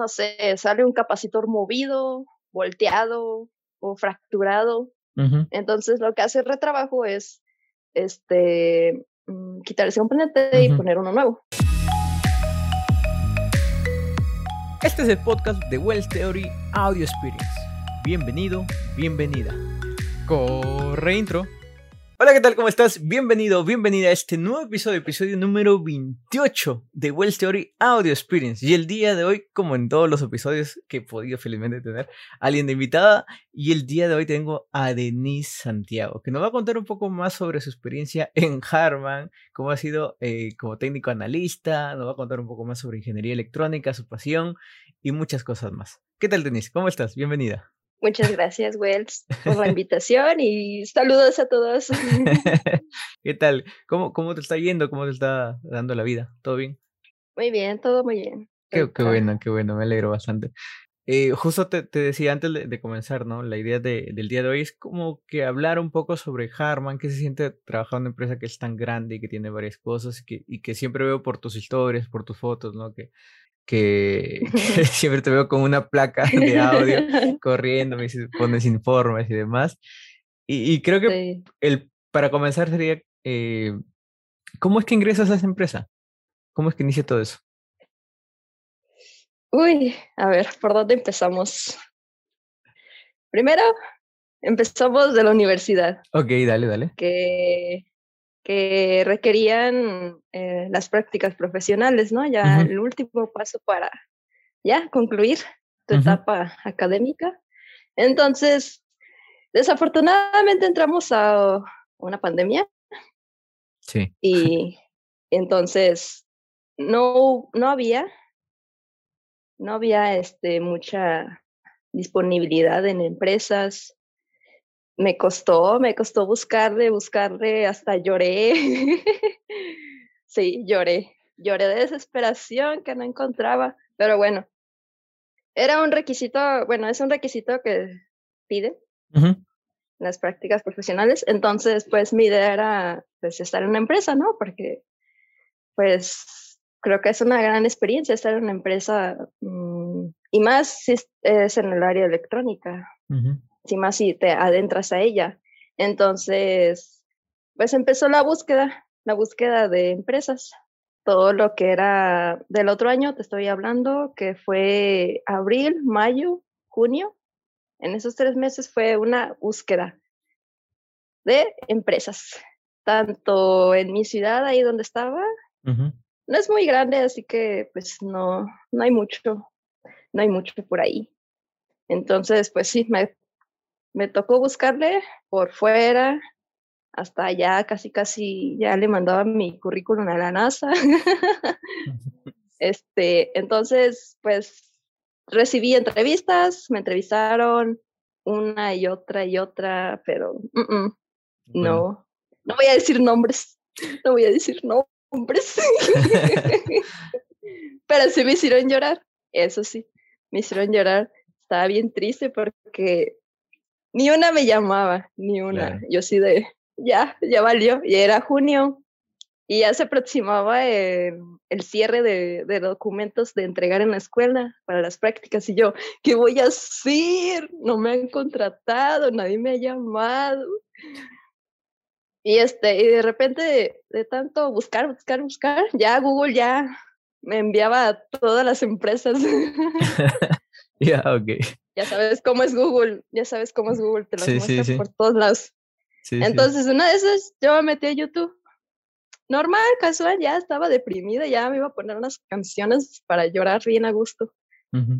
no sé, sale un capacitor movido, volteado o fracturado. Entonces lo que hace el retrabajo es este mm, quitar ese componente y poner uno nuevo. Este es el podcast de Wells Theory Audio Experience. Bienvenido, bienvenida. Corre intro. Hola, ¿qué tal? ¿Cómo estás? Bienvenido, bienvenida a este nuevo episodio, episodio número 28 de Wells Theory Audio Experience. Y el día de hoy, como en todos los episodios que he podido felizmente tener, alguien de invitada. Y el día de hoy tengo a Denise Santiago, que nos va a contar un poco más sobre su experiencia en Harman, cómo ha sido eh, como técnico analista, nos va a contar un poco más sobre ingeniería electrónica, su pasión y muchas cosas más. ¿Qué tal, Denise? ¿Cómo estás? Bienvenida. Muchas gracias, Wells, por la invitación y saludos a todos. ¿Qué tal? ¿Cómo, ¿Cómo te está yendo? ¿Cómo te está dando la vida? ¿Todo bien? Muy bien, todo muy bien. Qué, qué bueno, qué bueno, me alegro bastante. Eh, justo te, te, decía antes de, comenzar, ¿no? La idea de, del día de hoy es como que hablar un poco sobre Harman, que se siente trabajar en una empresa que es tan grande y que tiene varias cosas y que, y que siempre veo por tus historias, por tus fotos, ¿no? Que, que, siempre te veo con una placa de audio corriendo, me pones informes y demás. Y, creo que el, para comenzar sería, eh, ¿cómo es que ingresas a esa empresa? ¿Cómo es que inicia todo eso? Uy, a ver, ¿por dónde empezamos? Primero, empezamos de la universidad. Ok, dale, dale. Que que requerían eh, las prácticas profesionales, ¿no? Ya el último paso para ya concluir tu etapa académica. Entonces, desafortunadamente entramos a una pandemia. Sí. Y entonces no, no había, no había este, mucha disponibilidad en empresas, me costó, me costó buscarle, buscarle, hasta lloré. sí, lloré, lloré de desesperación que no encontraba, pero bueno, era un requisito, bueno, es un requisito que pide las prácticas profesionales, entonces pues mi idea era pues estar en una empresa, ¿no? Porque pues creo que es una gran experiencia estar en una empresa mm, y más si es, en el área electrónica más si te adentras a ella. Entonces, pues empezó la búsqueda, la búsqueda de empresas. Todo lo que era del otro año, te estoy hablando, que fue abril, mayo, junio. En esos tres meses fue una búsqueda de empresas, tanto en mi ciudad, ahí donde estaba. No es muy grande, así que pues no, no hay mucho, no hay mucho por ahí. Entonces, pues sí, me me tocó buscarle por fuera, hasta allá casi casi ya le mandaba mi currículum a la NASA. este, entonces, pues recibí entrevistas, me entrevistaron una y otra y otra, pero no, no voy a decir nombres, no voy a decir nombres. pero sí me hicieron llorar, eso sí, me hicieron llorar. Estaba bien triste porque ni una me llamaba, ni una. Yo sí de, ya, ya valió. Y era junio y ya se aproximaba el, cierre de, documentos de entregar en la escuela para las prácticas. Y yo, ¿qué voy a hacer? No me han contratado, nadie me ha llamado. Y, este, y de repente, de, tanto buscar, buscar, buscar, ya Google ya me enviaba a todas las empresas. Ya, ok. Ya sabes cómo es Google, ya sabes cómo es Google, te lo muestra por todos lados. Entonces, una de esas, yo me metí a YouTube. Normal, casual, ya estaba deprimida, ya me iba a poner unas canciones para llorar bien a gusto.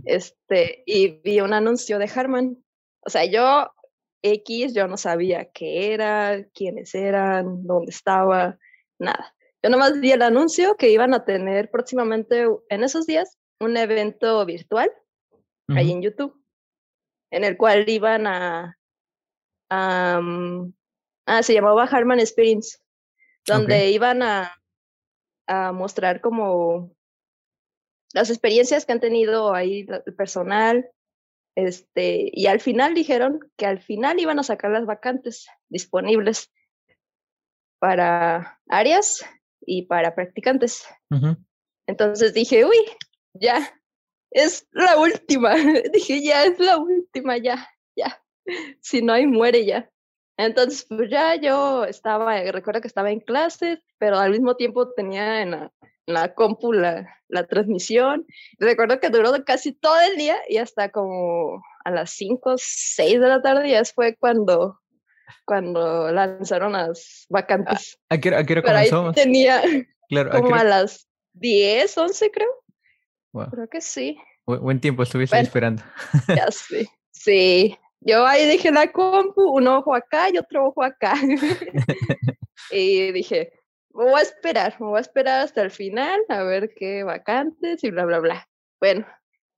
Este, y vi un anuncio de Harman. O sea, yo, X, yo no sabía qué era, quiénes eran, dónde estaba, nada. Yo nomás vi el anuncio que iban a tener próximamente en esos días un evento virtual ahí en YouTube en el cual iban a, mm, ah, se llamaba Harman Experience, donde iban a, a mostrar como las experiencias que han tenido ahí el personal, este, y al final dijeron que al final iban a sacar las vacantes disponibles para áreas y para practicantes. Entonces dije, uy, ya, es la última. Dije, ya es la última, ya, ya. Si no hay, muere ya. Entonces, pues ya yo estaba, recuerdo que estaba en clases, pero al mismo tiempo tenía en la, la compu la, la, transmisión. Recuerdo que duró casi todo el día y hasta como a las 5, 6 de la tarde ya fue cuando, cuando lanzaron las vacantes. ¿A qué, a qué comenzó? tenía como a, las 10, 11 creo. Creo que sí. buen tiempo estuviste esperando. Ya sí. Sí. Yo ahí dije la compu, un ojo acá y otro ojo acá. y dije, me voy a esperar, me voy a esperar hasta el final a ver qué vacantes y bla, bla, bla. Bueno,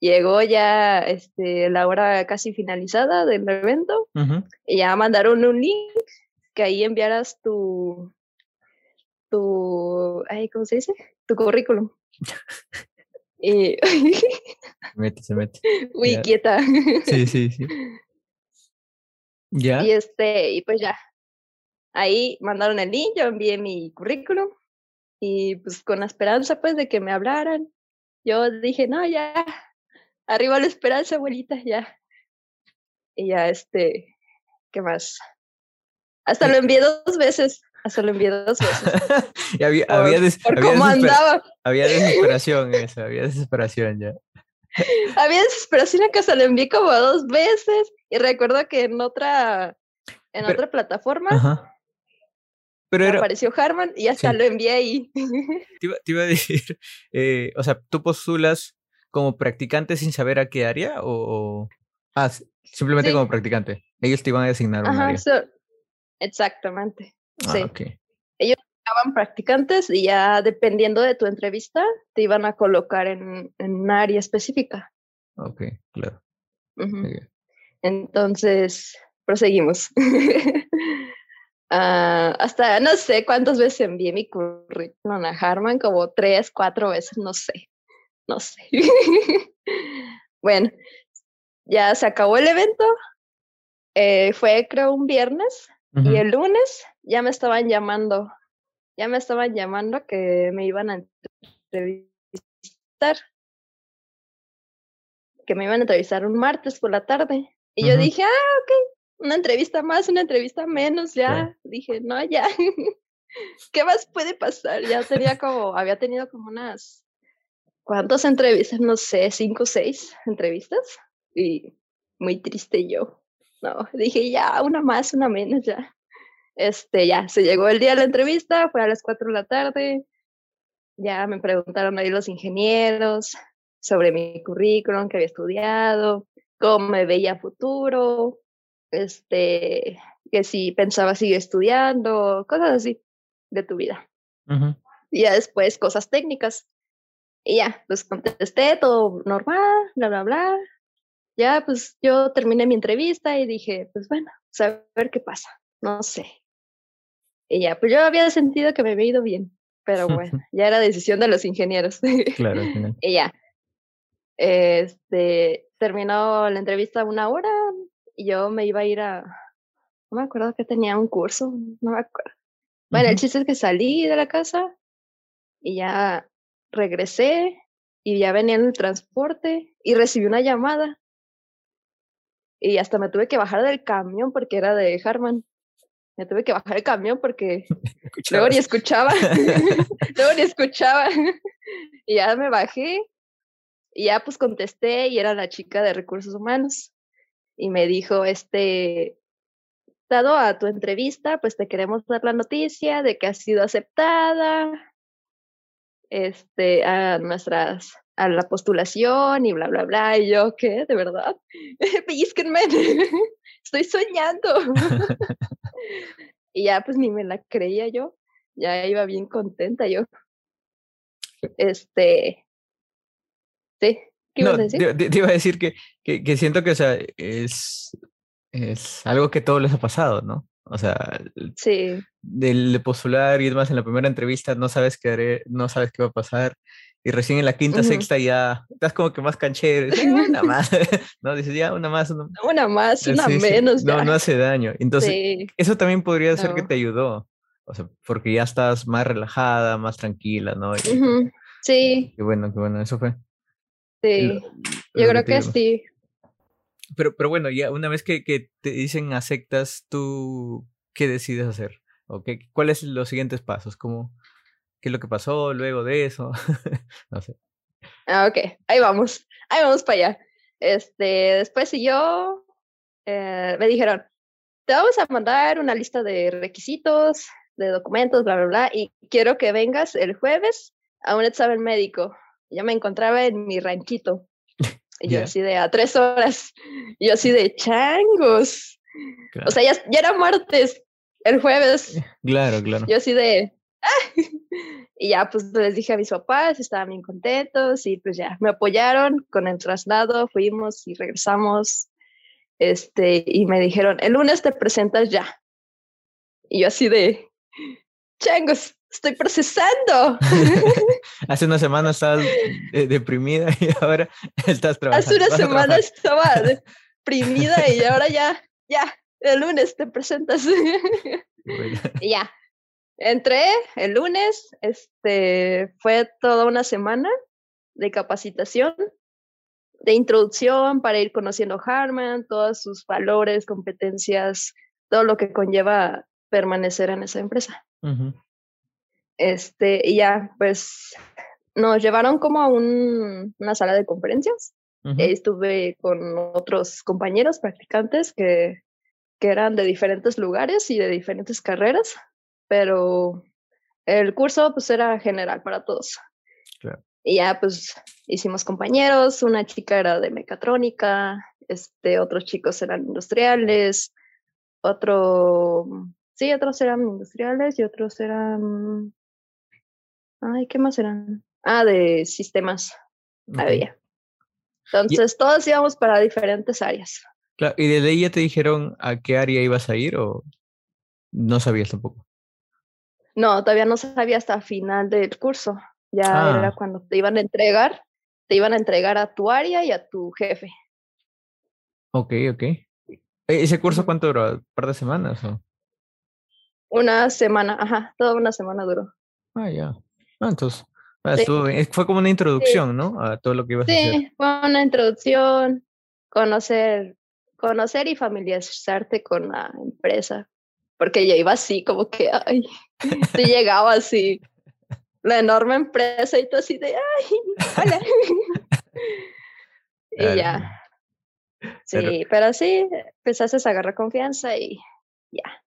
llegó ya este, la hora casi finalizada del evento y ya mandaron un link que ahí enviaras tu, tu, ay, ¿cómo se dice? Tu currículum. se mete, se mete. Uy, quieta. Sí, sí, sí. Ya. Y este, y pues ya. Ahí mandaron el link, yo envié mi currículum y pues con la esperanza pues de que me hablaran. Yo dije, no, ya, arriba la esperanza, abuelita, ya. Y ya, este, ¿qué más? Hasta lo envié dos veces. Hasta lo envié dos veces. y había, por, había, cómo andaba. Había desesperación eso, había desesperación ya. había desesperación que se lo envié como dos veces. Y recuerdo que en otra, en otra plataforma. Pero apareció Harman y hasta lo envié ahí. Te iba, a decir, eh, o sea, ¿tú postulas como practicante sin saber a qué área o...? Ah, simplemente como practicante. Ellos te iban a designar un área. exactamente. Ah, sí. Ellos estaban practicantes y ya dependiendo de tu entrevista te iban a colocar en, en un área específica. Ok, claro. Entonces, proseguimos. Ah, hasta no sé cuántas veces envié mi currículum a Harman, como tres, cuatro veces, no sé, no sé. bueno, ya se acabó el evento, eh, fue creo un viernes y el lunes ya me estaban llamando, ya me estaban llamando que me iban a entrevistar, que me iban a entrevistar un martes por la tarde. Y yo dije, ah, ok, una entrevista más, una entrevista menos, ya. Dije, no, ya. ¿Qué más puede pasar? Ya tenía como, había tenido como unas, ¿cuántas entrevistas? No sé, cinco o seis entrevistas. Y muy triste yo. No, dije, ya, una más, una menos, ya. Este, ya, se llegó el día de la entrevista, fue a las cuatro de la tarde. Ya me preguntaron ahí los ingenieros sobre mi currículum que había estudiado, cómo me veía futuro, este, que si pensaba seguir estudiando, cosas así de tu vida. Y ya después cosas técnicas. Y ya, pues contesté todo normal, bla, bla, bla. Ya, pues yo terminé mi entrevista y dije, pues bueno, a ver qué pasa, no sé. Y ya, pues yo había sentido que me había ido bien, pero bueno, ya era decisión de los ingenieros. Claro. y ya, este, terminó la entrevista una hora, y yo me iba a ir a, no me acuerdo que tenía un curso, no me acuerdo. Bueno, el chiste es que salí de la casa y ya regresé y ya venía en el transporte y recibí una llamada. Y hasta me tuve que bajar del camión porque era de Harman. Me tuve que bajar del camión porque luego ni escuchaba. luego ni escuchaba. y ya me bajé y ya pues contesté y era la chica de recursos humanos y me dijo, este, dado a tu entrevista, pues te queremos dar la noticia de que has sido aceptada este, a nuestras, a la postulación y bla, bla, bla. Y yo, ¿qué? ¿De verdad? Pellizquenme, estoy soñando. Y ya pues ni me la creía yo, ya iba bien contenta yo. Este, sí, no, Te, iba a decir que, que, siento que, o sea, es, es algo que todos les ha pasado, ¿no? O sea, sí. del de postular y demás en la primera entrevista no sabes qué haré, no sabes qué va a pasar. Y recién en la quinta, sexta ya estás como que más canchero. una más. no, dices ya una más. Una, más, una menos. No, no hace daño. Entonces, eso también podría ser que te ayudó. O sea, porque ya estás más relajada, más tranquila, ¿no? Sí. Qué bueno, qué bueno, eso fue. Sí, yo creo que, sí. Pero, pero bueno, ya una vez que, que, te dicen aceptas, ¿tú qué decides hacer? ¿O qué, ¿Cuáles son los siguientes pasos? ¿Cómo, ¿Qué es lo que pasó luego de eso? no sé. Ah, ok, ahí vamos, ahí vamos para allá. Este, después siguió, eh, me dijeron, te vamos a mandar una lista de requisitos, de documentos, bla, bla, bla, y quiero que vengas el jueves a un examen médico. Yo me encontraba en mi ranchito. Y yo así de a tres horas. Y yo así de changos. O sea, ya, ya, era martes, el jueves. Claro, claro. Yo así de. Y ya pues les dije a mis papás, estaban bien contentos y pues ya me apoyaron con el traslado, fuimos y regresamos. Este, y me dijeron, el lunes te presentas ya. Y yo así de, changos, estoy procesando. Hace una semana estabas deprimida y ahora estás trabajando. Hace una semana estaba deprimida y ahora ya, ya, el lunes te presentas. y ya, entré el lunes, este, fue toda una semana de capacitación, de introducción para ir conociendo Harman, todos sus valores, competencias, todo lo que conlleva permanecer en esa empresa. Este, y ya, pues nos llevaron como a una sala de conferencias. estuve con otros compañeros practicantes que, que eran de diferentes lugares y de diferentes carreras pero el curso pues era general para todos. Y ya pues hicimos compañeros, una chica era de mecatrónica, este, otros chicos eran industriales, otro, sí, otros eran industriales y otros eran, ay, ¿qué más eran? Ah, de sistemas había. Entonces, todos íbamos para diferentes áreas. Claro, ¿y desde ahí ya te dijeron a qué área ibas a ir o no sabías tampoco? No, todavía no sabía hasta final del curso. Ya era ah. cuando te iban a entregar, te iban a entregar a tu área y a tu jefe. Ok, ok. ¿E-, ¿Ese curso cuánto duró? ¿Un par de semanas? O? Una semana, ajá, toda una semana duró. Ah, ya. Ah, entonces, ah, fue como una introducción, ¿no? A todo lo que ibas a hacer. Sí, fue una introducción, conocer, conocer y familiarizarte con la empresa porque yo iba así, como que, ay, te llegaba así, la enorme empresa y tú así de, ay, hola. y ya. Sí, pero, sí, empezaste a agarrar confianza y ya.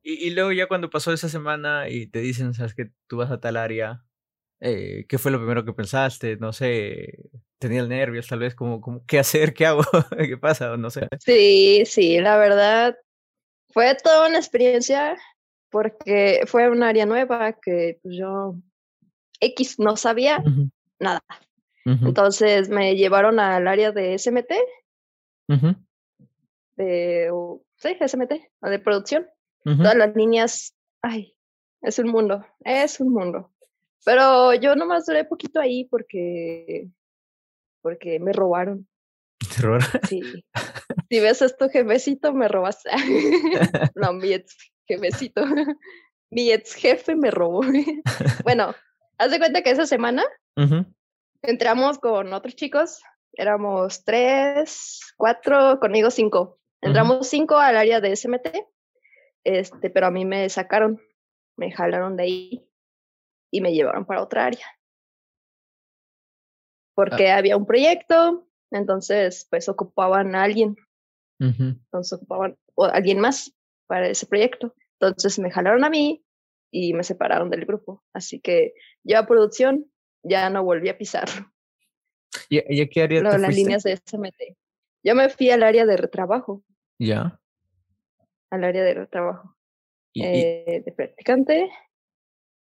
Y, y, luego ya cuando pasó esa semana y te dicen, sabes que tú vas a tal área, eh, ¿qué fue lo primero que pensaste? No sé, tenía el nervios tal vez, como, como ¿qué hacer? ¿Qué hago? ¿Qué pasa? No sé. Sí, sí, la verdad, fue toda una experiencia porque fue un área nueva que pues, yo X no sabía nada. Entonces me llevaron al área de SMT, de, sí, SMT, de producción. Todas las líneas, ay, es un mundo, es un mundo. Pero yo nomás duré poquito ahí porque, porque me robaron. ¿Terror? Sí. Si ves esto, jefecito, me robaste. no, mi ex jefecito. Mi ex jefe me robó. bueno, haz de cuenta que esa semana entramos con otros chicos. Éramos tres, cuatro, conmigo cinco. Entramos cinco al área de SMT, este, pero a mí me sacaron, me jalaron de ahí y me llevaron para otra área. Porque ah. había un proyecto, entonces, pues ocupaban a alguien. Entonces ocupaban a alguien más para ese proyecto. Entonces me jalaron a mí y me separaron del grupo. Así que yo a producción ya no volví a pisarlo. ¿Y, a qué área no, las líneas de SMT. Yo me fui al área de retrabajo. ¿Ya? Al área de retrabajo. Eh, de practicante.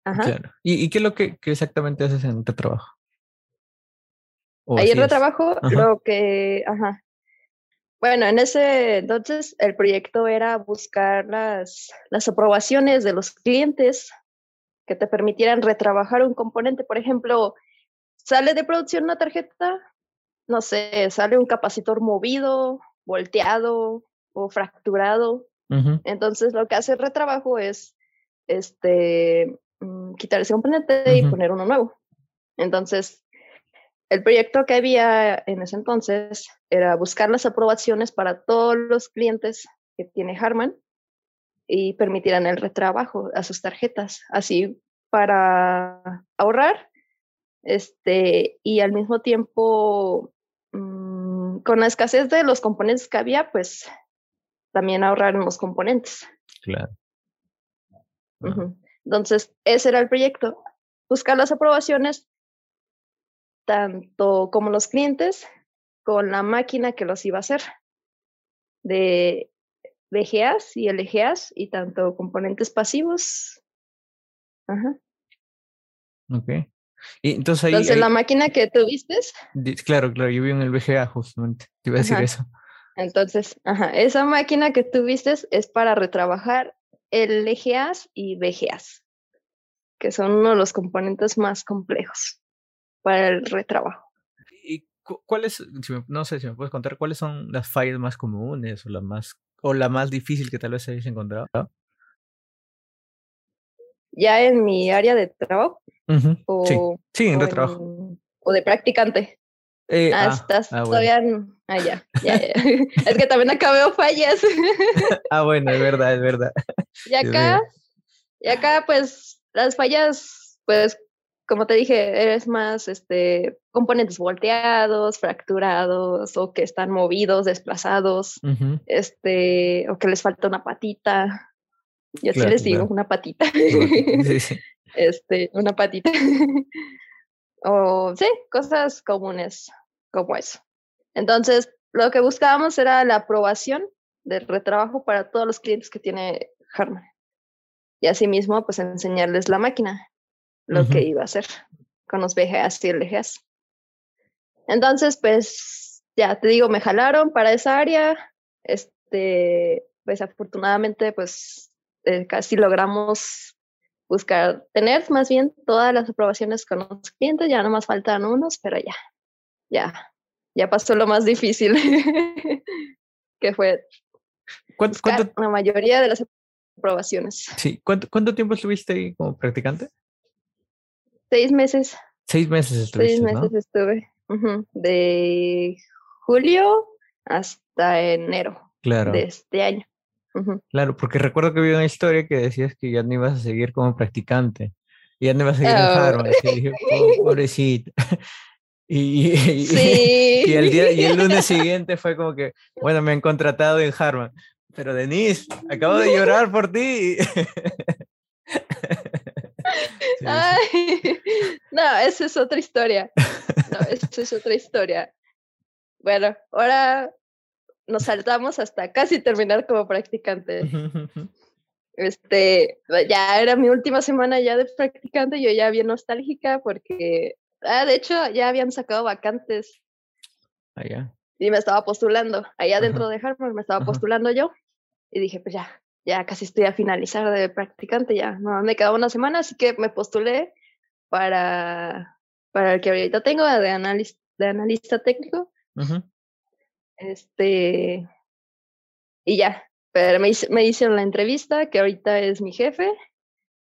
Ajá. ¿Y, qué es lo que, que exactamente haces en retrabajo? Ahí en trabajo lo que, ajá. Bueno, en ese entonces el proyecto era buscar las, las aprobaciones de los clientes que te permitieran retrabajar un componente. Por ejemplo, sale de producción una tarjeta, no sé, sale un capacitor movido, volteado o fracturado. Entonces lo que hace el retrabajo es este, mm, quitar ese componente y poner uno nuevo. Entonces, el proyecto que había en ese entonces era buscar las aprobaciones para todos los clientes que tiene Harman y permitirán el retrabajo a sus tarjetas, así para ahorrar este, y al mismo tiempo, mm, con la escasez de los componentes que había, pues también ahorrar en los componentes. Claro. Entonces, ese era el proyecto, buscar las aprobaciones tanto como los clientes con la máquina que los iba a hacer de VGAs y LGAs y tanto componentes pasivos. Ajá. Ok. Y entonces ahí, entonces la máquina que tuviste. Claro, claro, yo vi en el VGA justamente, te iba a decir eso. Entonces, ajá, esa máquina que tuviste es para retrabajar LGAs y VGAs, que son uno de los componentes más complejos para el retrabajo. ¿Y cuáles, no sé si me puedes contar, cuáles son las fallas más comunes o la más, o la más difícil que tal vez hayas encontrado? Ya en mi área de trabajo. o, sí. en retrabajo. o de practicante. Eh, ah, ah, estás ah, todavía. Ah, ya, ya, es que también acá veo fallas. ah, bueno, es verdad, es verdad. Y acá, y acá, pues, las fallas, pues, como te dije, eres más este, componentes volteados, fracturados, o que están movidos, desplazados, este, o que les falta una patita. Yo sí les digo, una patita. Este, una patita. o sí, cosas comunes como eso. Entonces, lo que buscábamos era la aprobación del retrabajo para todos los clientes que tiene Harman. Y asimismo, pues enseñarles la máquina, lo que iba a hacer con los VGAs y LGAs. Entonces, pues ya te digo, me jalaron para esa área. Este, pues afortunadamente, pues eh, casi logramos buscar, tener más bien todas las aprobaciones con los clientes. Ya no más faltan unos, pero ya, ya, ya pasó lo más difícil, que fue ¿Cuánto, la mayoría de las aprobaciones. Sí, ¿cuánto, cuánto tiempo estuviste ahí como practicante? Seis meses. Seis meses estuviste, Seis meses estuve. De julio hasta enero claro. de este año. Claro, porque recuerdo que vi una historia que decías que ya no ibas a seguir como practicante. Y ya no ibas a seguir en oh. Harvard. Y dije, pobrecita. Y, y, el día, y el lunes siguiente fue como que, bueno, me han contratado en Harvard. Pero Denise, acabo de llorar por ti. no, esa es otra historia. No, esa es otra historia. Bueno, ahora nos saltamos hasta casi terminar como practicante. Este, ya era mi última semana ya de practicante, yo ya bien nostálgica porque, ah, de hecho, ya habían sacado vacantes. Allá. Y me estaba postulando, allá dentro de Harvard me estaba postulando yo. Y dije, pues ya, ya casi estoy a finalizar de practicante, ya no me quedaba una semana, así que me postulé para, para el que ahorita tengo de, analista, de analista técnico. Este, y ya, pero me, me hicieron la entrevista, que ahorita es mi jefe.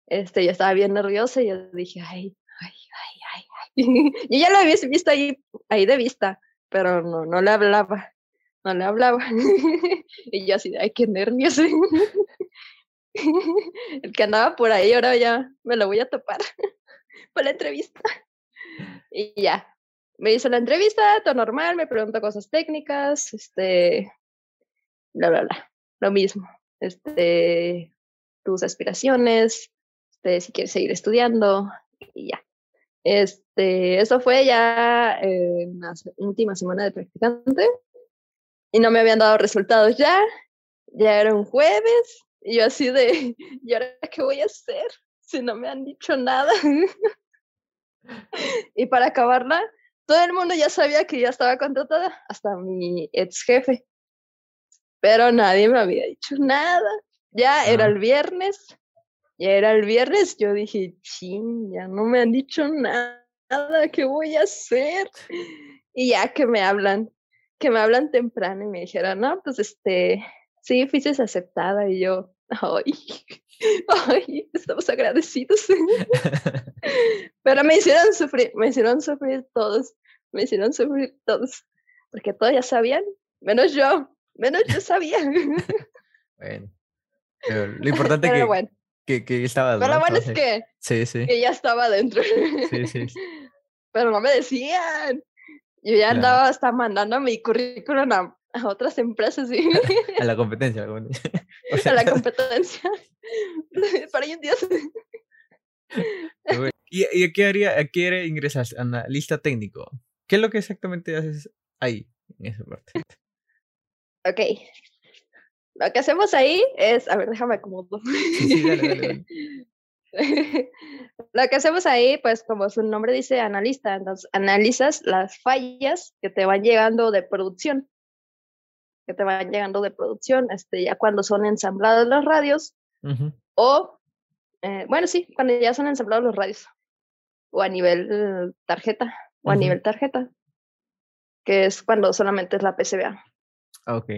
Este, yo estaba bien nerviosa y yo dije, ay, ay, ay, ay, ay. yo ya lo había visto ahí, ahí de vista, pero no, no le hablaba, no le hablaba. y yo así, ay, qué nervios. El que andaba por ahí, ahora ya me lo voy a topar por la entrevista. Y ya, me hizo la entrevista, todo normal, me preguntó cosas técnicas, este, bla, bla, bla, lo mismo, este, tus aspiraciones, este, si quieres seguir estudiando y ya. Este, eso fue ya en la última semana de practicante y no me habían dado resultados ya, ya era un jueves y yo así de, ¿y ahora qué voy a hacer si no me han dicho nada? y para acabarla, todo el mundo ya sabía que ya estaba contratada, hasta mi ex jefe. Pero nadie me había dicho nada. Ya era el viernes, ya era el viernes, yo dije, ching, ya no me han dicho nada, ¿qué voy a hacer? Y ya que me hablan, que me hablan temprano y me dijeron, no, pues este, sí, fuiste aceptada y yo, ay, ay, estamos agradecidos. Pero me hicieron sufrir, me hicieron sufrir todos, Me hicieron sufrir todos, porque todos ya sabían, menos yo, menos yo sabía. bueno, lo importante es que, bueno. que, que, estaba Pero lo bueno es que, sí, sí. que ya estaba dentro. Sí, sí. Pero no me decían. Yo ya andaba hasta mandando mi currículum a, otras empresas. ¿sí? a la competencia. A la competencia. a la competencia. Para un Dios. ¿Y, a qué área, a qué ingresas? Analista técnico. ¿Qué es lo que exactamente haces ahí, en esa parte? Ok. Lo que hacemos ahí es, a ver, déjame acomodo. Sí, dale, Lo que hacemos ahí, pues como su nombre dice, analista, entonces analizas las fallas que te van llegando de producción, que te van llegando de producción, este, ya cuando son ensamblados los radios, o, eh, bueno, sí, cuando ya son ensamblados los radios, o a nivel tarjeta, o a nivel tarjeta, que es cuando solamente es la PCBA. Ah, ok.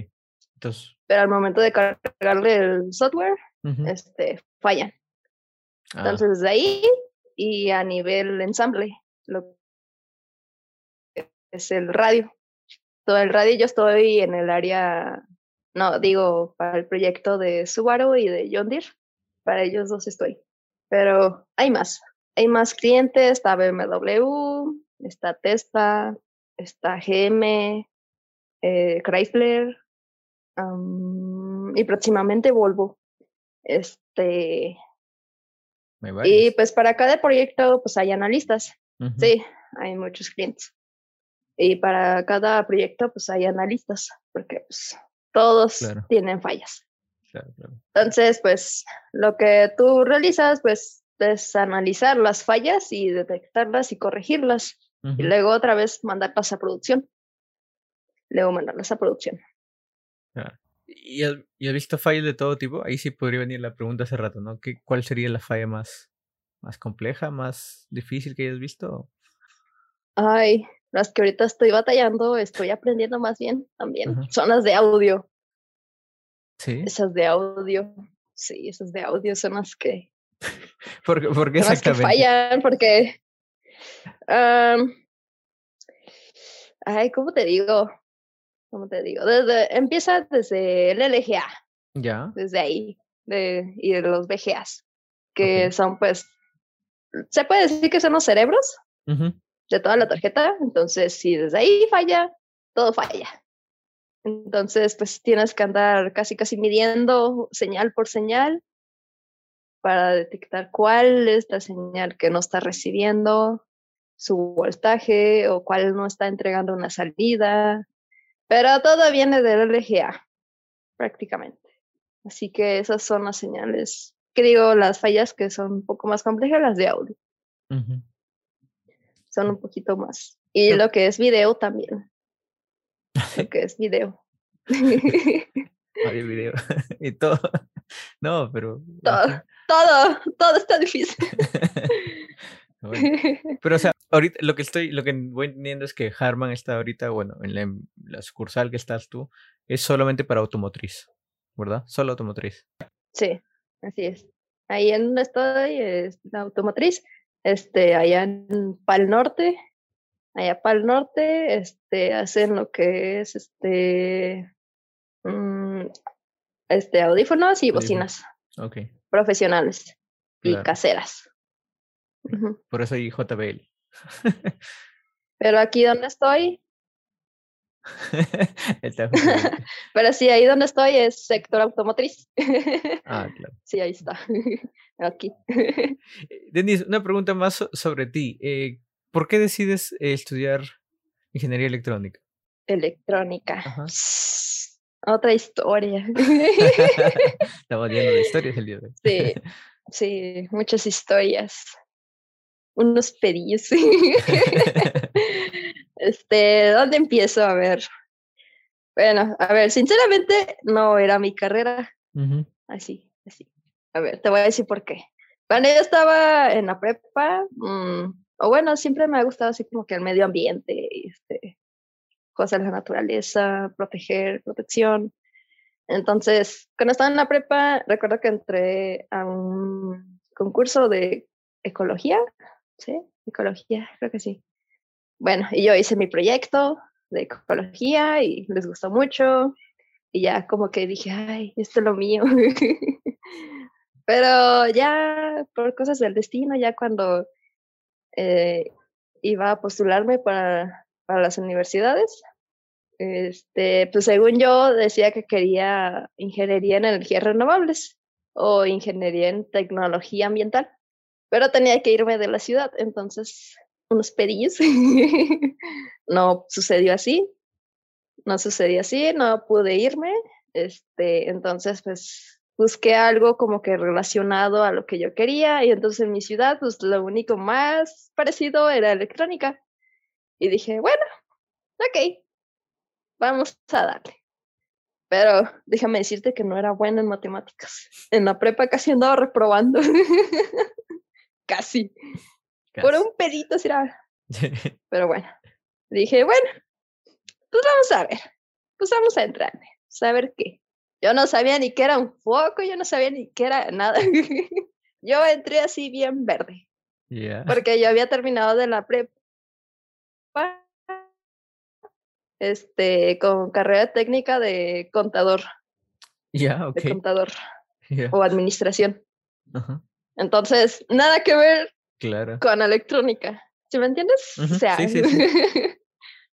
Entonces... Pero al momento de cargarle el software, este, fallan. Ah. Entonces, desde ahí y a nivel ensamble, que es el radio. Todo el radio, yo estoy en el área, no, digo, para el proyecto de Subaru y de John Deere. Para ellos dos estoy. Pero hay más. Hay más clientes, está BMW, está Tesla, está GM, eh, Chrysler y próximamente Volvo. Este, y pues para cada proyecto pues hay analistas. Sí, hay muchos clientes. Y para cada proyecto pues hay analistas, porque pues todos tienen fallas. Entonces, pues lo que tú realizas pues es analizar las fallas y detectarlas y corregirlas. Y luego otra vez mandarlas a producción. Luego mandarlas a producción. ¿Y has, visto fallas de todo tipo? Ahí sí podría venir la pregunta hace rato, ¿no? ¿Qué, ¿Cuál sería la falla más, más compleja, más difícil que hayas visto? Ay, las que ahorita estoy batallando, estoy aprendiendo más bien también. Son las de audio. Sí. Esas de audio. Sí, esas de audio son las que. ¿Por, por qué exactamente? Las que fallan, porque. ay, ¿cómo te digo? Como te digo, desde, empieza desde el LGA. Ya. Desde ahí. De, y de los VGAs. Que son pues. Se puede decir que son los cerebros de toda la tarjeta. Entonces, si desde ahí falla, todo falla. Entonces, pues tienes que andar casi casi midiendo señal por señal para detectar cuál es la señal que no está recibiendo su voltaje o cuál no está entregando una salida pero todo viene del LGA, prácticamente. Así que esas son las señales, digo, las fallas que son un poco más complejas, las de audio. Son un poquito más. Y lo que es video también. lo que es video. Audio, video. y todo. No, pero. Todo, todo, todo está difícil. Pero, o sea, ahorita lo que estoy, lo que voy entendiendo es que Harman está ahorita, bueno, en la, sucursal que estás tú, es solamente para automotriz, ¿verdad? Solo automotriz. Sí, así es. Ahí en donde estoy es la automotriz, este, allá en Pal Norte, allá Pal Norte, este, hacen lo que es este, mm, este, audífonos y bocinas. Okay. Profesionales y caseras. Por eso hay JBL. Pero aquí donde estoy. Pero sí, ahí donde estoy es sector automotriz. ah, claro. Sí, ahí está. Aquí. Eh, Denise, una pregunta más sobre ti. Eh, ¿Por qué decides estudiar ingeniería electrónica? Electrónica. Otra historia. Estamos lleno de historias el día de hoy. Sí, sí, muchas historias unos pedillos. este, ¿dónde empiezo? A ver. Bueno, a ver, sinceramente no era mi carrera. Así, así. A ver, te voy a decir por qué. Cuando yo estaba en la prepa, mm, o bueno, siempre me ha gustado así como que el medio ambiente, este, cosas de la naturaleza, proteger, protección. Entonces, cuando estaba en la prepa, recuerdo que entré a un concurso de ecología, ¿sí? Ecología, creo que sí. bueno, y yo hice mi proyecto de ecología y les gustó mucho. Y ya como que dije, ay, esto es lo mío. Pero ya por cosas del destino, ya cuando eh, iba a postularme para, para las universidades, este, pues según yo decía que quería ingeniería en energías renovables o ingeniería en tecnología ambiental, pero tenía que irme de la ciudad, entonces unos pedillos. no sucedió así, no sucedió así, no pude irme, este, entonces pues busqué algo como que relacionado a lo que yo quería y entonces en mi ciudad pues lo único más parecido era electrónica y dije, bueno, ok, vamos a darle. Pero déjame decirte que no era buena en matemáticas. En la prepa casi andaba reprobando. casi. Por un pedito será. Pero bueno, dije, bueno, pues vamos a ver. Pues vamos a entrarme. Saber qué. Yo no sabía ni qué era un foco, yo no sabía ni qué era nada. yo entré así bien verde. Porque yo había terminado de la prepa este, con carrera técnica de contador. Ya, De contador. O administración. Entonces, nada que ver claro. con electrónica. ¿Sí me entiendes? O sea,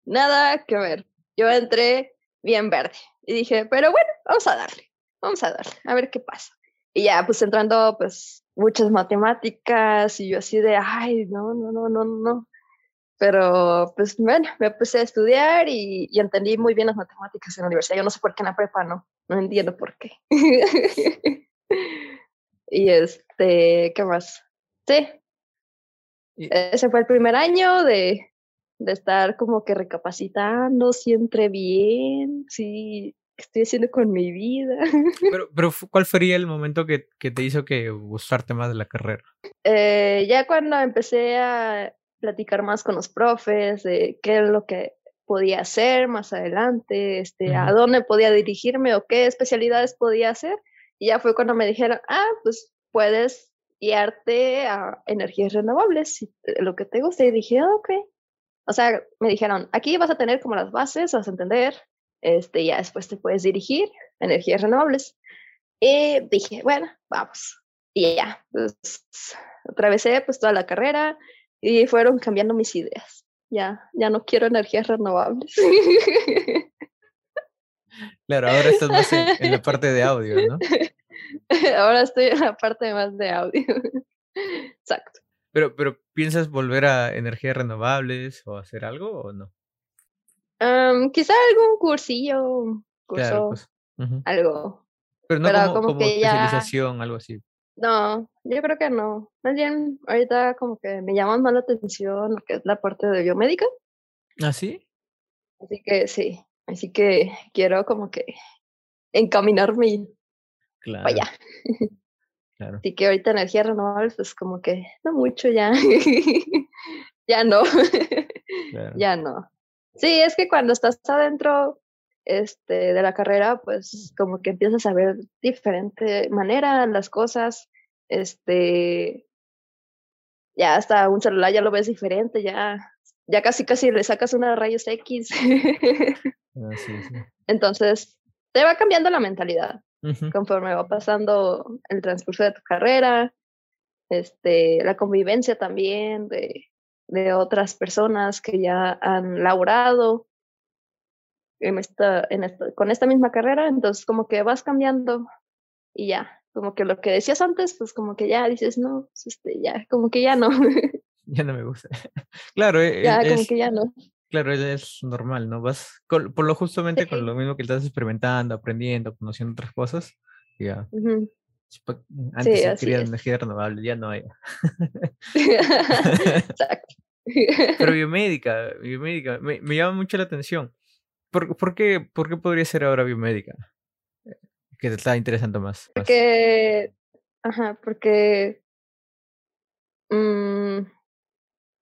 nada que ver. Yo entré bien verde y dije, pero bueno, vamos a darle, vamos a darle, a ver qué pasa. Y ya, pues entrando, pues, muchas matemáticas y yo así de, ay, no, no, no, no, no. Pero, pues, bueno, me puse a estudiar y, y entendí muy bien las matemáticas en la universidad. Yo no sé por qué en la prepa no, no entiendo por qué. y este, ¿qué más? Sí. Ese fue el primer año de, de estar como que recapacitando, si entré bien, si estoy haciendo con mi vida. Pero, pero ¿cuál sería el momento que, que te hizo que gustarte más de la carrera? Eh, ya cuando empecé a platicar más con los profes de qué es lo que podía hacer más adelante, este, a dónde podía dirigirme o qué especialidades podía hacer. Y ya fue cuando me dijeron, ah, pues puedes guiarte a energías renovables, lo que te guste. Y dije, ah, ok. O sea, me dijeron, aquí vas a tener como las bases, vas a entender, este, ya después te puedes dirigir a energías renovables. Y dije, bueno, vamos. Y ya, pues atravesé pues toda la carrera, y fueron cambiando mis ideas. Ya, ya no quiero energías renovables. Claro, ahora estás más en, la parte de audio, ¿no? Ahora estoy en la parte más de audio. Exacto. Pero, pero ¿piensas volver a energías renovables o hacer algo o no? quizá algún cursillo, curso, pues, algo. Pero no como, especialización, algo así. No, yo creo que no. Más bien, ahorita como que me llama más la atención lo que es la parte de biomédica. ¿Ah, sí? Así que sí, así que quiero como que encaminarme claro. para allá. Claro. Así que ahorita energía renovable, pues como que no mucho ya. ya no. Ya no. Sí, es que cuando estás adentro este, de la carrera, pues como que empiezas a ver diferente manera las cosas, este, ya hasta un celular ya lo ves diferente, ya, ya casi casi le sacas una rayos X. Ah, Entonces, te va cambiando la mentalidad conforme va pasando el transcurso de tu carrera, este, la convivencia también de, de otras personas que ya han laborado en esta, en esta, con esta misma carrera, entonces como que vas cambiando y ya, como que lo que decías antes, pues como que ya dices, no, pues, este, ya, como que ya no. Ya no me gusta. Claro, e, ya, como que ya no. Claro, es normal, ¿no? Vas por lo justamente con lo mismo que estás experimentando, aprendiendo, conociendo otras cosas, ya. Antes sí, quería energía renovable, ya no hay. Exacto. Pero biomédica, biomédica, me, me llama mucho la atención. ¿Por, por, qué, ¿Por qué podría ser ahora biomédica? Que te está interesando más. Porque, ajá, porque mmm,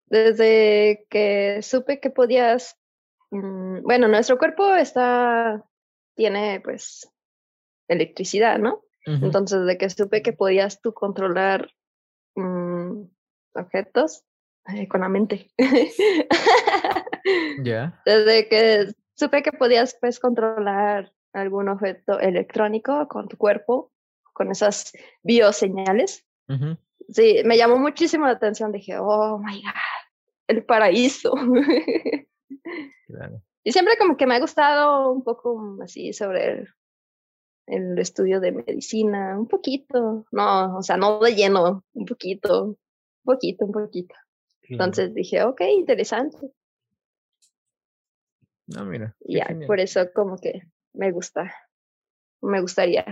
desde que supe que podías, mmm, bueno, nuestro cuerpo está, tiene pues electricidad, ¿no? Entonces, de que supe que podías tú controlar mmm, objetos con la mente. Ya. Desde que supe que podías pues controlar algún objeto electrónico con tu cuerpo, con esas bioseñales. Sí, me llamó muchísimo la atención. Dije, oh my God, el paraíso. Y siempre como que me ha gustado un poco así sobre el, el, estudio de medicina, un poquito, no, o sea, no de lleno, un poquito, un poquito, un poquito. Entonces dije, ok, interesante. No, mira. Ya, por eso como que me gusta, me gustaría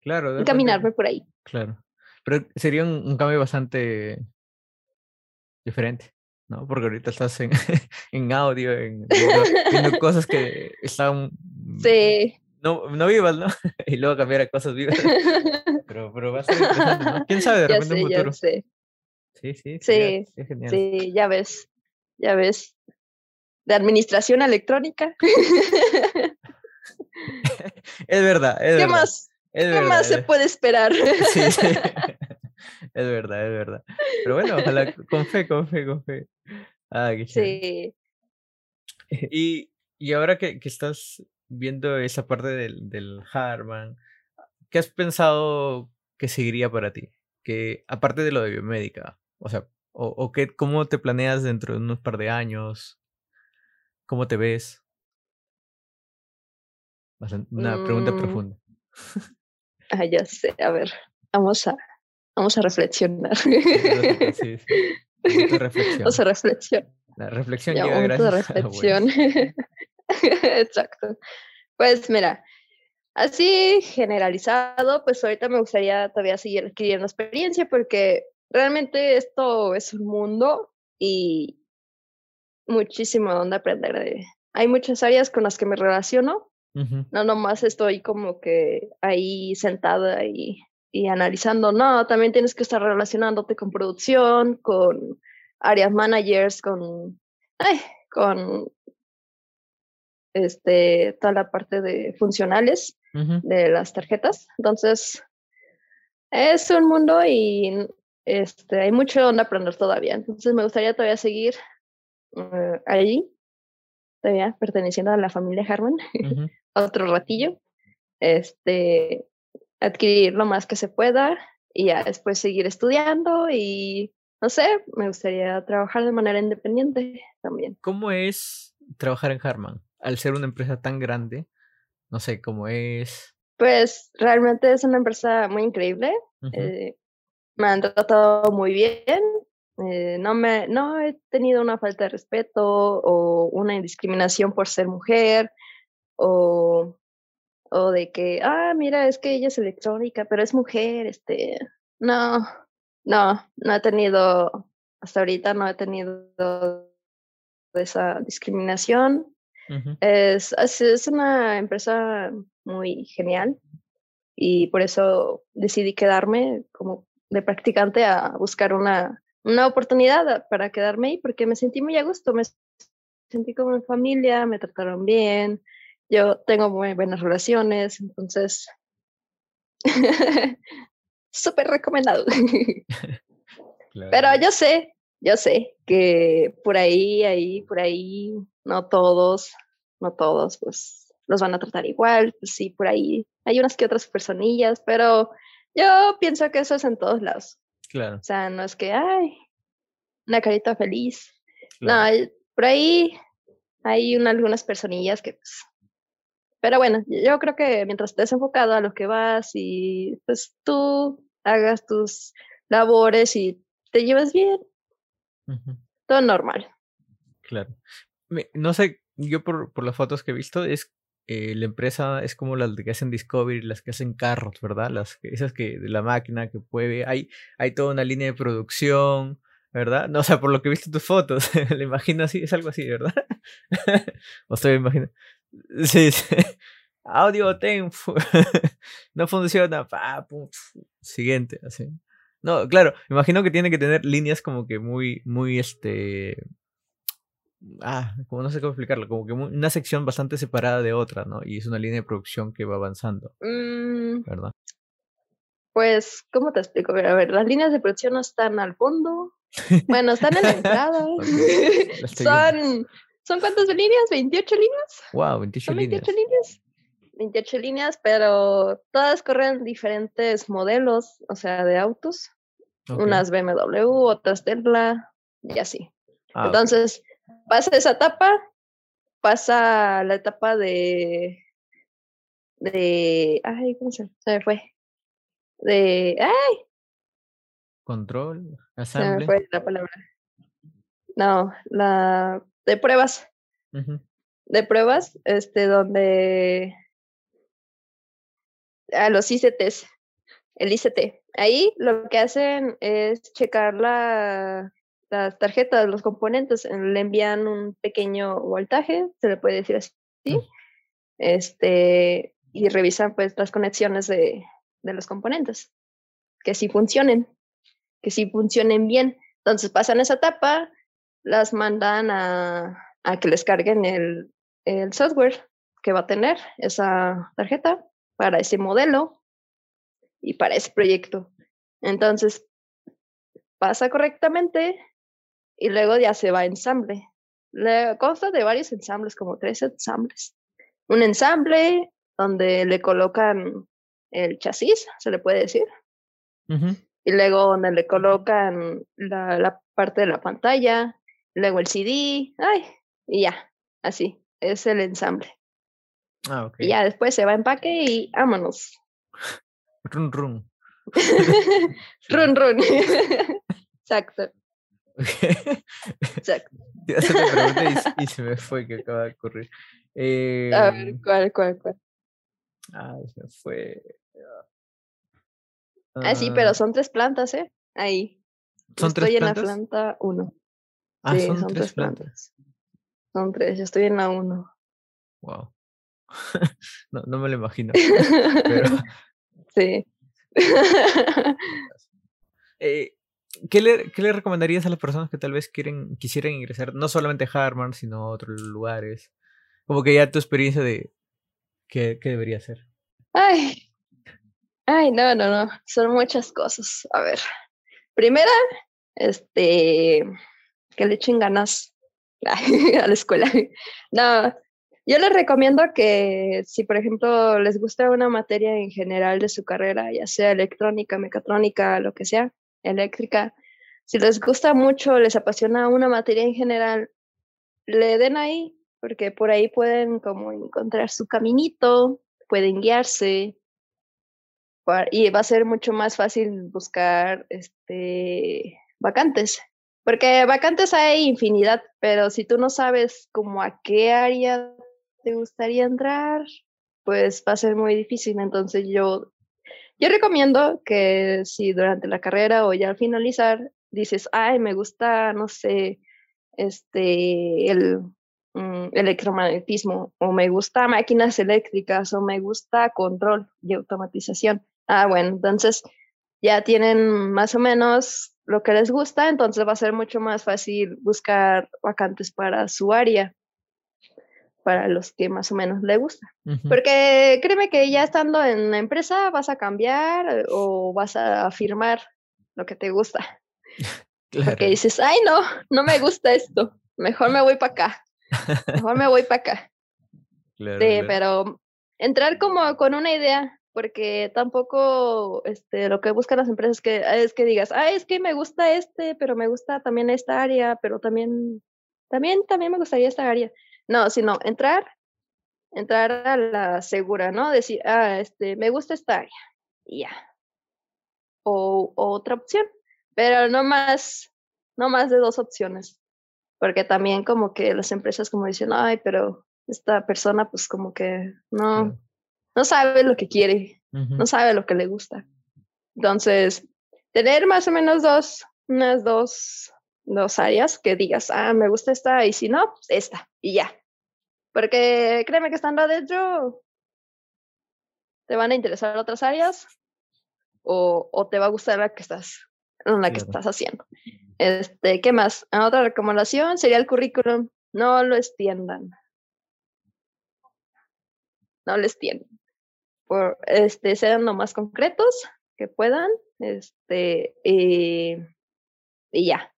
claro, caminarme por ahí. Claro, pero sería un, cambio bastante diferente, ¿no? Porque ahorita estás en, en audio, en, viendo, cosas que están... Sí. No, no vivas, ¿no? y luego cambiar a cosas vivas. Pero, pero va a ser interesante, ¿no? ¿Quién sabe de repente un futuro? Sí, sí. Sí, sí, ya ves, ya ves de administración electrónica. es verdad, es ¿Qué verdad. más? ¿Qué más se puede esperar? Sí, sí. Es verdad, es verdad. Pero bueno, ojalá, con fe, con fe, con fe. Ah, qué chévere. Sí. Y, y ahora que, que, estás viendo esa parte del, del Harman, ¿qué has pensado que seguiría para ti? Que aparte de lo de biomédica, o sea, o, o qué, cómo te planeas dentro de unos par de años, ¿Cómo te ves? Una pregunta mm. profunda. Ah, ya sé. A ver, vamos a, vamos a reflexionar. Sí, sí. Reflexión. Vamos a reflexionar. La reflexión ya, llega gracias reflexión. Exacto. Pues mira, así generalizado, pues ahorita me gustaría todavía seguir adquiriendo experiencia porque realmente esto es un mundo y muchísimo donde aprender. De... Hay muchas áreas con las que me relaciono. No nomás estoy como que ahí sentada y, y analizando, no, también tienes que estar relacionándote con producción, con áreas managers, con, ay, con este, toda la parte de funcionales de las tarjetas. Entonces, es un mundo y este, hay mucho donde aprender todavía. Entonces, me gustaría todavía seguir uh, allí, todavía perteneciendo a la familia Harman, otro ratillo, este, adquirir lo más que se pueda y ya después seguir estudiando y no sé, me gustaría trabajar de manera independiente también. ¿Cómo es trabajar en Harman? Al ser una empresa tan grande, no sé cómo es. Pues realmente es una empresa muy increíble. eh, me han tratado muy bien. Eh, no, me, no he tenido una falta de respeto o una indiscriminación por ser mujer o, o de que, ah, mira, es que ella es electrónica, pero es mujer, este, no, no, no he tenido, hasta ahorita no he tenido esa discriminación. es, es una empresa muy genial y por eso decidí quedarme como de practicante a buscar una una oportunidad para quedarme ahí porque me sentí muy a gusto, me sentí como en familia, me trataron bien, yo tengo muy buenas relaciones, entonces, súper recomendado. Pero yo sé, yo sé que por ahí, ahí, por ahí, no todos, no todos, pues los van a tratar igual, pues sí, por ahí hay unas que otras personillas, pero yo pienso que eso es en todos lados. Claro. O sea, no es que, ay, una carita feliz. No, por ahí hay algunas personillas que, pues, pero bueno, yo creo que mientras estés enfocado a lo que vas y pues tú hagas tus labores y te llevas bien, todo normal. Claro. No sé, yo por, por las fotos que he visto, es eh, la empresa es como las que hacen Discovery, las que hacen carros, ¿verdad? Las esas que de la máquina que puede, hay, hay toda una línea de producción, ¿verdad? No, o sea, por lo que he visto tus fotos, le imagino así, es algo así, ¿verdad? o estoy imaginando. Sí, sí. Audio ten, no funciona, pa, pum, siguiente, así. No, claro, imagino que tiene que tener líneas como que muy, muy, este, ah, como no sé cómo explicarlo, como que una sección bastante separada de otra, ¿no? Y es una línea de producción que va avanzando, mm. ¿verdad? Pues, ¿cómo te explico? A ver, las líneas de producción no están al fondo, bueno, están en la entrada, son, ¿Son cuántas líneas? ¿28 líneas? Wow, 28 líneas. 28 líneas. 28 líneas, pero todas corren diferentes modelos, o sea, de autos. Unas BMW, otras Tesla, y así. Ah, Entonces, pasa esa etapa, pasa la etapa de. de. Ay, ¿cómo se, se me fue? De. ¡Ay! Control, asamble. Se me fue la palabra. No, la de pruebas. De pruebas, este, donde a los ICTs, el ICT. Ahí lo que hacen es checar la, las tarjetas, los componentes, le envían un pequeño voltaje, se le puede decir así, este, y revisan pues las conexiones de, de los componentes, que sí funcionen, que sí funcionen bien. Entonces pasan esa etapa, las mandan a, a que les carguen el, el software que va a tener esa tarjeta para ese modelo y para ese proyecto. Entonces, pasa correctamente y luego ya se va a ensamble. Le consta de varios ensambles, como tres ensambles. Un ensamble donde le colocan el chasis, se le puede decir. Y luego donde le colocan la, la, parte de la pantalla, luego el CD, ay, y ya, así, es el ensamble. Ah, y ya después se va empaque y vámonos. Run, run. run, run. Exacto. Exacto. Ya se me pregunté y, se me fue que acaba de ocurrir. Eh, a ver, ¿cuál, cuál, cuál? Ah, se me fue. Ah, sí, pero ah. son tres plantas, ¿eh? Ahí. ¿Son Estoy en la planta uno. Ah, son, tres, plantas. Son tres, yo estoy en la uno. Wow. no, no me lo imagino. Sí. Eh, ¿qué, le, ¿Qué le recomendarías a las personas que tal vez quieren, quisieran ingresar, no solamente a Harvard, sino a otros lugares? Como que ya tu experiencia de qué, qué debería ser. Ay, ay, no, no, no. Son muchas cosas. A ver. Primera, este, que le echen ganas a la escuela. No, yo les recomiendo que si, por ejemplo, les gusta una materia en general de su carrera, ya sea electrónica, mecatrónica, lo que sea, eléctrica, si les gusta mucho, les apasiona una materia en general, le den ahí, porque por ahí pueden como encontrar su caminito, pueden guiarse, y va a ser mucho más fácil buscar este, vacantes. Porque vacantes hay infinidad, pero si tú no sabes como a qué área te gustaría entrar, pues va a ser muy difícil. Entonces yo, yo recomiendo que si durante la carrera o ya al finalizar dices, ay, me gusta, no sé, este, el mm, electromagnetismo, o me gusta máquinas eléctricas, o me gusta control y automatización. Ah, bueno, entonces ya tienen más o menos lo que les gusta, entonces va a ser mucho más fácil buscar vacantes para su área para los que más o menos le gusta. Porque créeme que ya estando en la empresa vas a cambiar o vas a firmar lo que te gusta. Porque dices, ay, no, no me gusta esto, mejor me voy para acá, mejor me voy para acá. sí, pero entrar como con una idea, porque tampoco este, lo que buscan las empresas que, es que digas, ay, es que me gusta este, pero me gusta también esta área, pero también, también, también me gustaría esta área. No, sino entrar, entrar a la segura, ¿no? Decir, ah, este, me gusta esta área, ya. O, otra opción, pero no más, no más de dos opciones, porque también como que las empresas como dicen, ay, pero esta persona pues como que no, no sabe lo que quiere, no sabe lo que le gusta. Entonces, tener más o menos dos, unas dos dos áreas que digas, ah, me gusta esta y si no, pues esta y ya. Porque créeme que estando adentro te van a interesar otras áreas o, o te va a gustar la que estás, en la que estás haciendo. Este, ¿qué más? Otra recomendación sería el currículum. No lo extiendan. No lo extiendan. Por, este, sean lo más concretos que puedan. Este, y, ya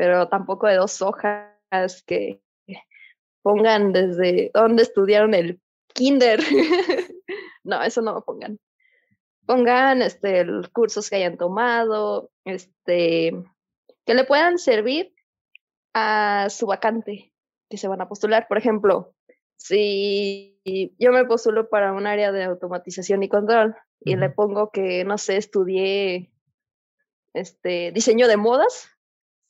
pero tampoco de dos hojas que, pongan desde dónde estudiaron el kinder. no, eso no lo pongan. Pongan este, los cursos que hayan tomado, este, que le puedan servir a su vacante que se van a postular. Por ejemplo, si yo me postulo para un área de automatización y control y le pongo que, no sé, estudié este, diseño de modas.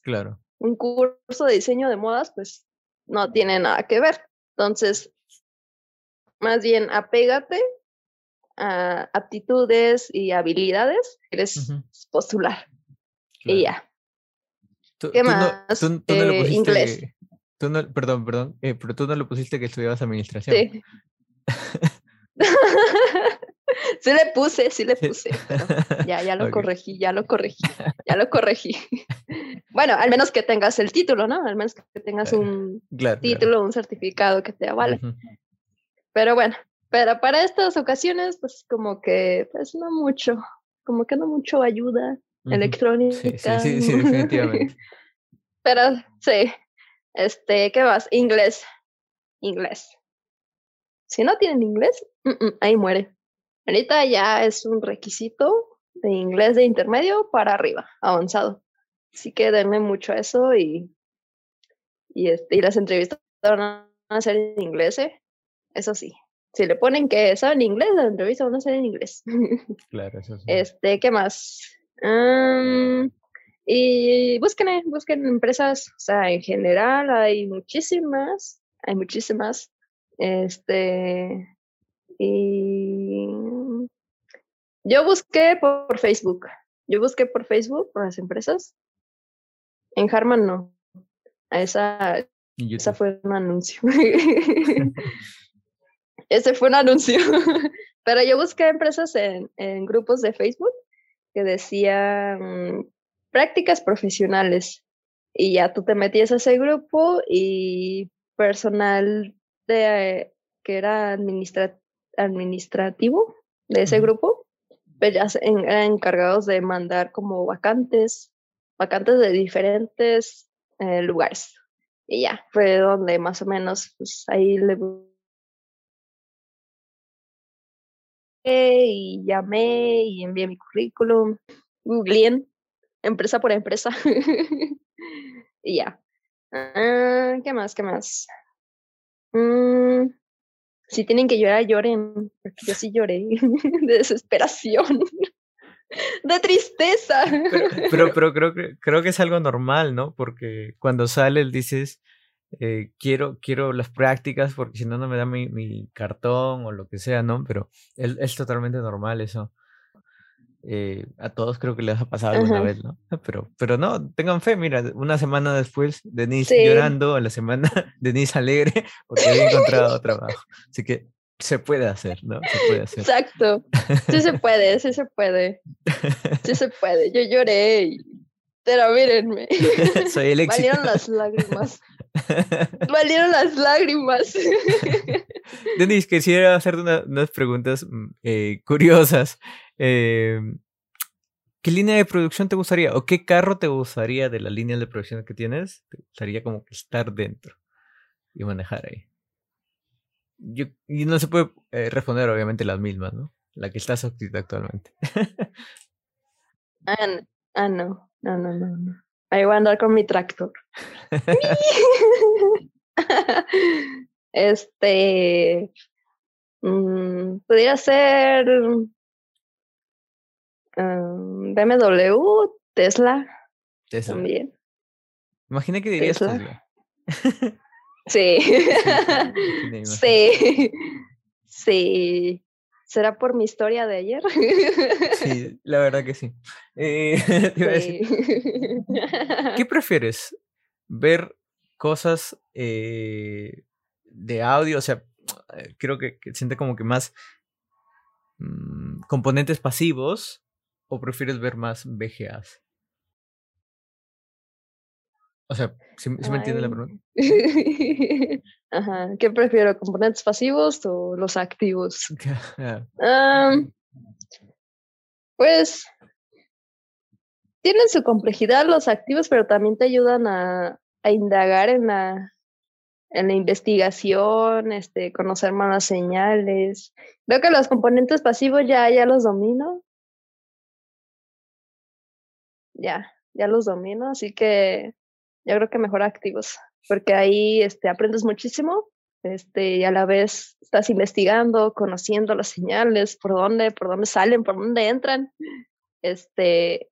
Claro. Un curso de diseño de modas, pues no tiene nada que ver. Entonces, más bien apégate a aptitudes y habilidades que quieres postular. Y ya. ¿Qué más? Eh, inglés. Perdón, perdón, eh, pero tú no lo pusiste que estudiabas administración. Sí. sí le puse, sí le puse. ya, ya lo corregí, ya lo corregí, ya lo corregí. bueno, al menos que tengas el título, ¿no? Al menos que tengas un título, un certificado que te avale. Pero bueno, pero para estas ocasiones, pues como que, pues no mucho, como que no mucho ayuda electrónica. Sí, sí, sí, definitivamente. pero sí, este, ¿qué más? Inglés, inglés. Si no tienen inglés, ahí muere. Ahorita ya es un requisito de inglés de intermedio para arriba, avanzado. Así que denme mucho a eso y, y, este, y las entrevistas van a ser en inglés, ¿eh? eso sí. Si le ponen que saben inglés, las entrevistas van a ser en inglés. Claro, eso sí. Este, ¿qué más? Y busquen, eh, busquen empresas, o sea, en general hay muchísimas, hay muchísimas. Este, y yo busqué por Facebook. Yo busqué por Facebook, por las empresas. En Harman no. Esa, esa fue un anuncio. Ese fue un anuncio. Pero yo busqué empresas en, en grupos de Facebook que decían prácticas profesionales. Y ya tú te metías a ese grupo y personal de, que era administrativo de ese grupo pues ya eran encargados de mandar como vacantes, vacantes de diferentes eh, lugares. Y ya, fue donde más o menos, pues ahí le y llamé y envié mi currículum, googleé empresa por empresa y ya. Ah, ¿Qué más? ¿Qué más? Mm, si tienen que llorar, lloren, porque yo sí lloré de desesperación, de tristeza. Pero, pero, creo, que, creo que es algo normal, ¿no? Porque cuando sales dices, eh, quiero, quiero las prácticas porque si no, no me da mi, mi cartón o lo que sea, ¿no? Pero es, es totalmente normal eso. Eh, a todos creo que les ha pasado alguna vez, ¿no? Pero, pero no, tengan fe, mira, una semana después, Denise llorando, a la semana, Denise alegre, porque había encontrado trabajo. Así que se puede hacer, ¿no? Se puede hacer. Exacto. Sí se puede, sí se puede. Sí se puede. Yo lloré, pero mírenme. Soy el éxito. Valieron las lágrimas. Valieron las lágrimas. Denise, quisiera hacerte unas preguntas mm, eh, curiosas. Em, ¿Qué línea de producción te gustaría? ¿O qué carro te gustaría de la línea de producción que tienes? ¿Te gustaría como que estar dentro y manejar ahí? Yo, y no se puede eh, responder obviamente las mismas, ¿no? La que estás actualmente. ah, ah, no. No, no, no, no. Ahí voy a andar con mi tractor. este. Mmm, pudiera ser BMW, Tesla. Tesla. También. Imagina que dirías Tesla. sí. sí. sí. ¿Será por mi historia de ayer? Sí, la verdad que sí. Eh, ¿Qué prefieres? ¿Ver cosas eh, de audio? O sea, creo que, siente como que más mm, componentes pasivos o prefieres ver más VGAs? O sea, ¿sí, me entiende la pregunta? Ajá, ¿qué prefiero? ¿Componentes pasivos o los activos? pues tienen su complejidad los activos, pero también te ayudan a, a indagar en la, en la investigación, este, conocer más las señales. Creo que los componentes pasivos ya, ya los domino. Ya, ya los domino, así que yo creo que mejor activos, porque ahí este, aprendes muchísimo este, y a la vez estás investigando, conociendo las señales, por dónde, por dónde salen, por dónde entran. Este,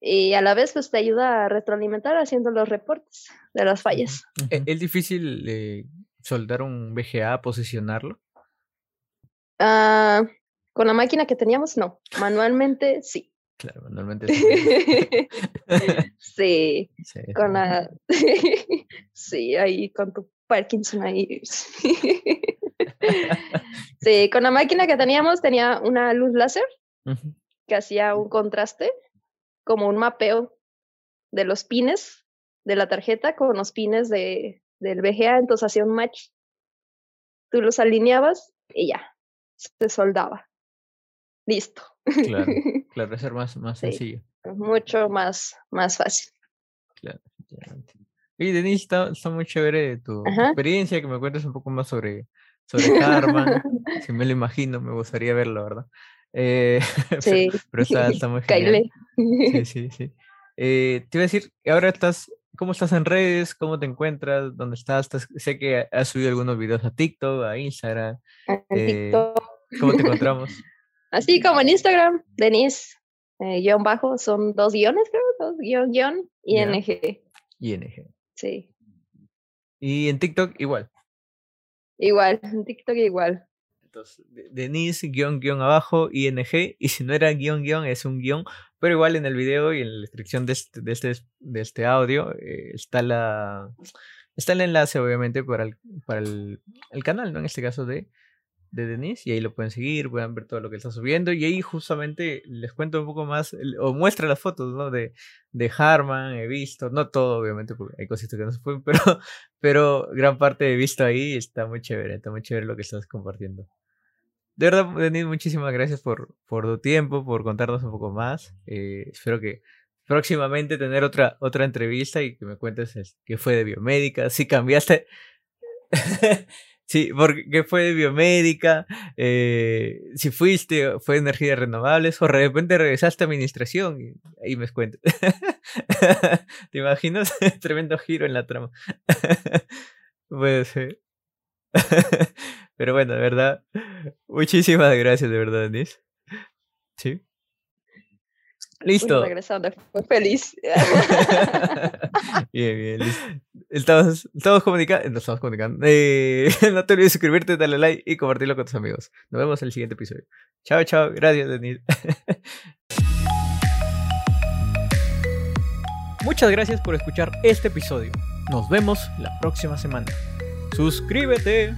y a la vez pues te ayuda a retroalimentar haciendo los reportes de las fallas. ¿E-, ¿Es difícil eh, soldar un VGA, posicionarlo? Ah, con la máquina que teníamos, no. Manualmente, sí. Claro, manualmente sí. sí. Con la... sí, ahí con tu Parkinson ahí. sí, con la máquina que teníamos tenía una luz láser que hacía un contraste como un mapeo de los pines de la tarjeta con los pines de, del VGA, entonces hacía un match. Tú los alineabas y ya, se soldaba. Listo. Claro, claro, es ser más, más sencillo. Mucho más, más fácil. Claro, Y Denise, está, está, muy chévere tu experiencia, que me cuentes un poco más sobre, sobre Karma. si me lo imagino, me gustaría verlo, ¿verdad? Eh, sí. pero, está, muy genial. Sí, sí, sí. Eh, te iba a decir, ahora estás, ¿cómo estás en redes? ¿Cómo te encuentras? ¿Dónde estás? sé que has subido algunos videos a TikTok, a Instagram. Eh, ¿Cómo te encontramos? Así como en Instagram, Denise, guion bajo, son dos guiones, creo, dos guion, guion, ING. ING. Sí. Y en TikTok igual. Igual, en TikTok igual. Entonces, Denise, guion, guion abajo, ING, y si no era guion, guion, es un guion, pero igual en el video y en la descripción de este, de este, de este audio eh, está la está el enlace, obviamente, para el, para el, el canal, ¿no? En este caso de, de Denise y ahí lo pueden seguir, pueden ver todo lo que está subiendo y ahí justamente les cuento un poco más o muestra las fotos ¿no? de, de Harman, he visto, no todo obviamente porque hay cositas que no se pueden, pero, pero gran parte he visto ahí está muy chévere, está muy chévere lo que estás compartiendo. De verdad, Denise, muchísimas gracias por, por tu tiempo, por contarnos un poco más. Eh, espero que próximamente tener otra, otra entrevista y que me cuentes qué fue de biomédica, si cambiaste Sí, porque fue biomédica, eh, si fuiste, fue energías renovables, o de repente regresaste a administración y ahí me cuentas. ¿Te imaginas? Tremendo giro en la trama. Puede ser. Pero bueno, de verdad, muchísimas gracias, de verdad, Denise. Sí. Listo. regresando, fue feliz. bien, bien, listo. Estamos, estamos comunicando. No estamos comunicando. Eh, no te olvides suscribirte, darle like y compartirlo con tus amigos. Nos vemos en el siguiente episodio. Chao, chao. Gracias, Denis. Muchas gracias por escuchar este episodio. Nos vemos la próxima semana. Suscríbete.